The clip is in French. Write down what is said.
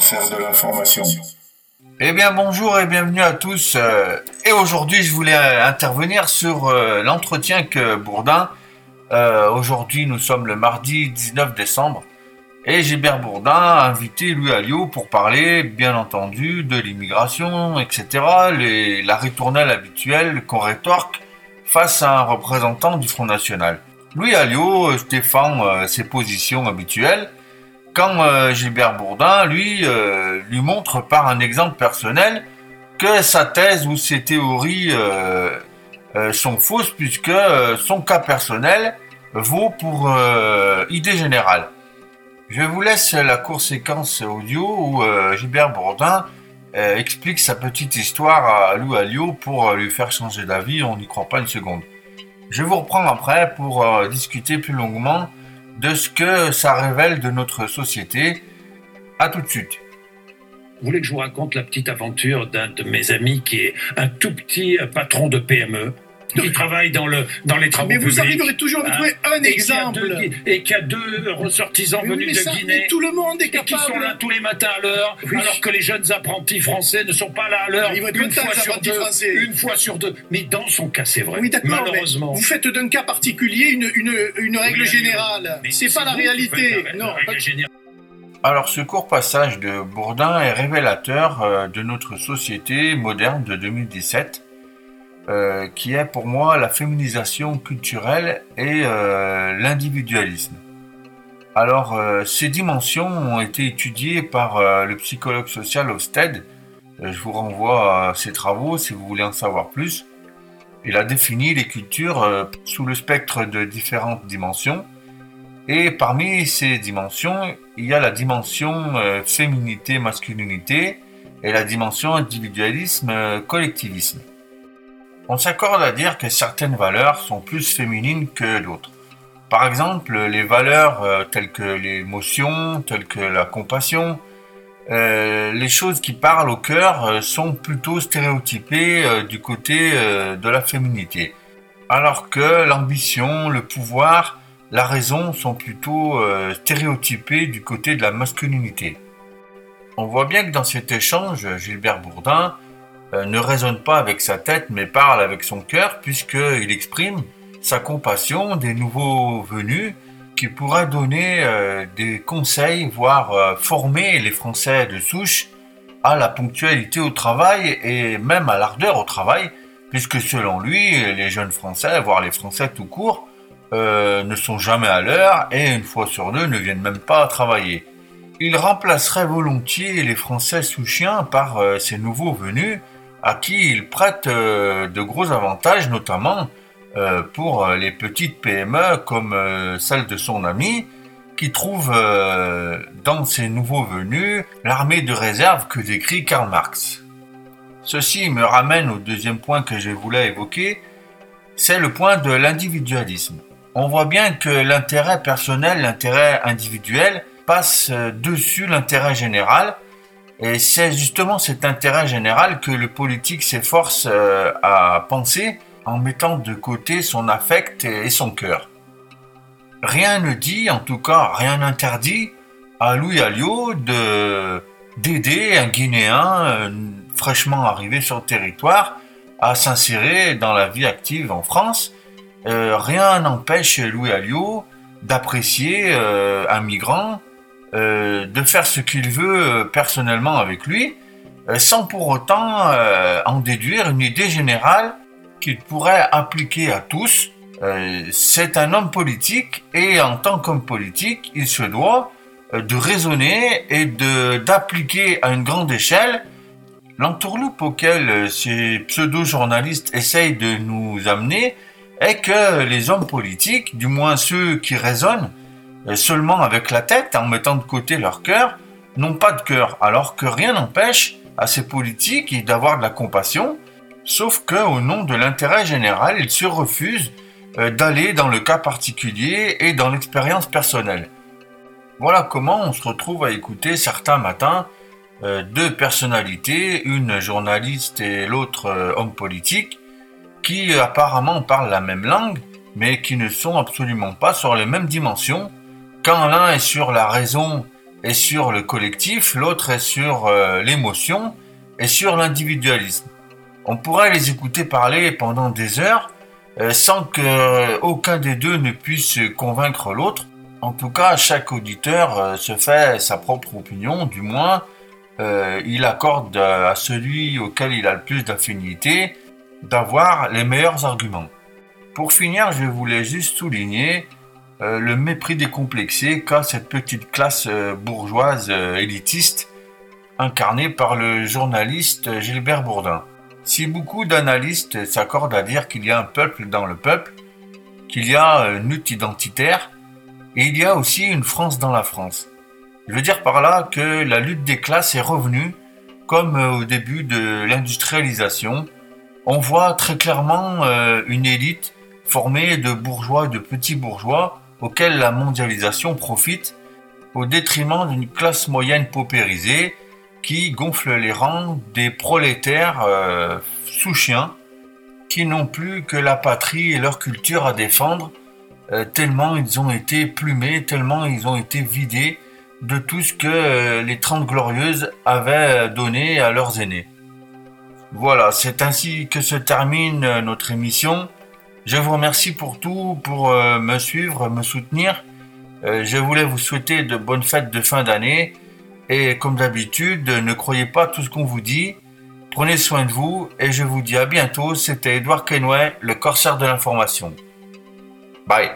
faire de l'information. Eh bien bonjour et bienvenue à tous. Euh, et aujourd'hui je voulais euh, intervenir sur euh, l'entretien que Bourdin. aujourd'hui nous sommes le mardi 19 décembre. Et Gilbert Bourdin a invité Louis Alliot pour parler bien entendu de l'immigration, etc. Les, la ritournelle habituelle qu'on rétorque face à un représentant du Front National. Louis Alliot défend ses positions habituelles quand euh, Gilbert Bourdin, lui, euh, lui montre par un exemple personnel que sa thèse ou ses théories euh, sont fausses puisque son cas personnel vaut pour idée générale. Je vous laisse la courte séquence audio où Gilbert Bourdin explique sa petite histoire à Lou Alliot pour lui faire changer d'avis, on n'y croit pas une seconde. Je vous reprends après pour discuter plus longuement de ce que ça révèle de notre société. À tout de suite. Vous voulez que je vous raconte la petite aventure d'un de mes amis qui est un tout petit patron de PME qui travaille dans, le, dans les travaux Mais vous publics, arriverez toujours à trouver un et qui a exemple. deux- et qui a deux ressortissants Mais venus mais de ça, Guinée. mais tout le monde est et qui sont là capable. tous les matins à l'heure, Oui. alors que les jeunes apprentis français ne sont pas là à l'heure. Ils vont être Une fois sur deux. français. Une fois sur deux. Mais dans son cas, c'est vrai. Oui, Malheureusement. vous faites d'un cas particulier une, une, une règle Oui, générale. mais C'est pas la réalité. la- la Non, règle pas- générale. Alors ce court passage de Bourdin est révélateur euh, de notre société moderne de 2017, euh, qui est pour moi la féminisation culturelle et euh, l'individualisme. Alors euh, ces dimensions ont été étudiées par le psychologue social Hofstede. Euh, je vous renvoie à ses travaux si vous voulez en savoir plus. Il a défini les cultures sous le spectre de différentes dimensions. Et parmi ces dimensions, il y a la dimension féminité-masculinité et la dimension individualisme-collectivisme. On s'accorde à dire que certaines valeurs sont plus féminines que d'autres. Par exemple, les valeurs euh, telles que l'émotion, telles que la compassion, euh, les choses qui parlent au cœur euh, sont plutôt stéréotypées du côté de la féminité. Alors que l'ambition, le pouvoir, la raison sont plutôt stéréotypés du côté de la masculinité. On voit bien que dans cet échange, Gilbert Bourdin ne raisonne pas avec sa tête mais parle avec son cœur puisqu'il exprime sa compassion des nouveaux venus qui pourraient donner euh, des conseils, voire euh, former les Français de souche à la ponctualité au travail et même à l'ardeur au travail, puisque selon lui, les jeunes Français, voire les Français tout court, euh, ne sont jamais à l'heure et une fois sur deux ne viennent même pas travailler. Il remplacerait volontiers les Français sous chien par euh, ces nouveaux venus à qui il prête euh, de gros avantages, notamment euh, pour euh, les petites PME comme celle de son ami, qui trouve dans ces nouveaux venus l'armée de réserve que décrit Karl Marx. Ceci me ramène au deuxième point que je voulais évoquer, c'est le point de l'individualisme. On voit bien que l'intérêt personnel, l'intérêt individuel passe dessus l'intérêt général, et c'est justement cet intérêt général que le politique s'efforce euh, à penser en mettant de côté son affect et son cœur. Rien ne dit, en tout cas rien n'interdit à Louis Alliot de d'aider un Guinéen euh, fraîchement arrivé sur le territoire à s'insérer dans la vie active en France. Euh, rien n'empêche Louis Alliot d'apprécier un migrant, euh, de faire ce qu'il veut euh, personnellement avec lui, euh, sans pour autant en déduire une idée générale qu'il pourrait appliquer à tous. C'est un homme politique et en tant qu'homme politique, il se doit de raisonner et d'appliquer à une grande échelle l'entourloupe auquel ces pseudo-journalistes essayent de nous amener est que les hommes politiques, du moins ceux qui raisonnent seulement avec la tête en mettant de côté leur cœur, n'ont pas de cœur, alors que rien n'empêche à ces politiques d'avoir de la compassion, sauf que au nom de l'intérêt général, ils se refusent euh, d'aller dans le cas particulier et dans l'expérience personnelle. Voilà comment on se retrouve à écouter certains matins euh, deux personnalités, une journaliste et l'autre euh, homme politique, qui apparemment parlent la même langue, mais qui ne sont absolument pas sur les mêmes dimensions, quand l'un est sur la raison est sur le collectif, l'autre est sur euh, l'émotion et sur l'individualisme. On pourrait les écouter parler pendant des heures euh, sans que euh, aucun des deux ne puisse convaincre l'autre. En tout cas, chaque auditeur se fait sa propre opinion, du moins il accorde à celui auquel il a le plus d'affinité d'avoir les meilleurs arguments. Pour finir, je voulais juste souligner euh, le mépris décomplexé qu'a cette petite classe euh, bourgeoise euh, élitiste incarnée par le journaliste Gilbert Bourdin. Si beaucoup d'analystes s'accordent à dire qu'il y a un peuple dans le peuple, qu'il y a une lutte identitaire, et il y a aussi une France dans la France. Je veux dire par là que la lutte des classes est revenue, comme au début de l'industrialisation. On voit très clairement une élite formée de bourgeois et de petits bourgeois auquel la mondialisation profite au détriment d'une classe moyenne paupérisée qui gonfle les rangs des prolétaires euh, sous chiens qui n'ont plus que la patrie et leur culture à défendre euh, tellement ils ont été plumés, tellement ils ont été vidés de tout ce que euh, les Trente Glorieuses avaient donné à leurs aînés. Voilà, c'est ainsi que se termine notre émission. Je vous remercie pour tout, pour euh, me suivre, me soutenir. Euh, je voulais vous souhaiter de bonnes fêtes de fin d'année. Et comme d'habitude, ne croyez pas tout ce qu'on vous dit. Prenez soin de vous et je vous dis à bientôt. C'était Edouard Kenway, le corsaire de l'information. Bye.